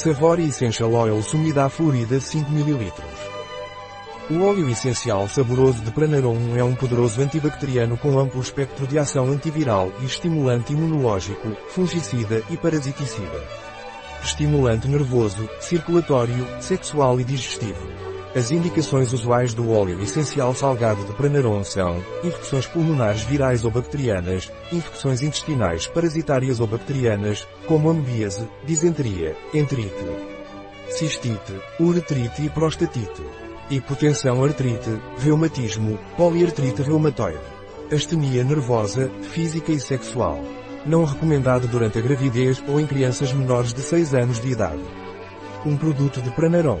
Savory Essential Oil Sumida Florida 5 ml. O óleo essencial saboroso de Pranarum é um poderoso antibacteriano com amplo espectro de ação antiviral e estimulante imunológico, fungicida e parasiticida. Estimulante nervoso, circulatório, sexual e digestivo. As indicações usuais do óleo essencial salgado de Pranarum são infecções pulmonares virais ou bacterianas, infecções intestinais parasitárias ou bacterianas, como amebíase, disenteria, enterite, cistite, uretrite e prostatite hipotensão artrite, reumatismo, poliartrite reumatoide. Astenia nervosa, física e sexual. Não recomendado durante a gravidez ou em crianças menores de 6 anos de idade. Um produto de Pranarom.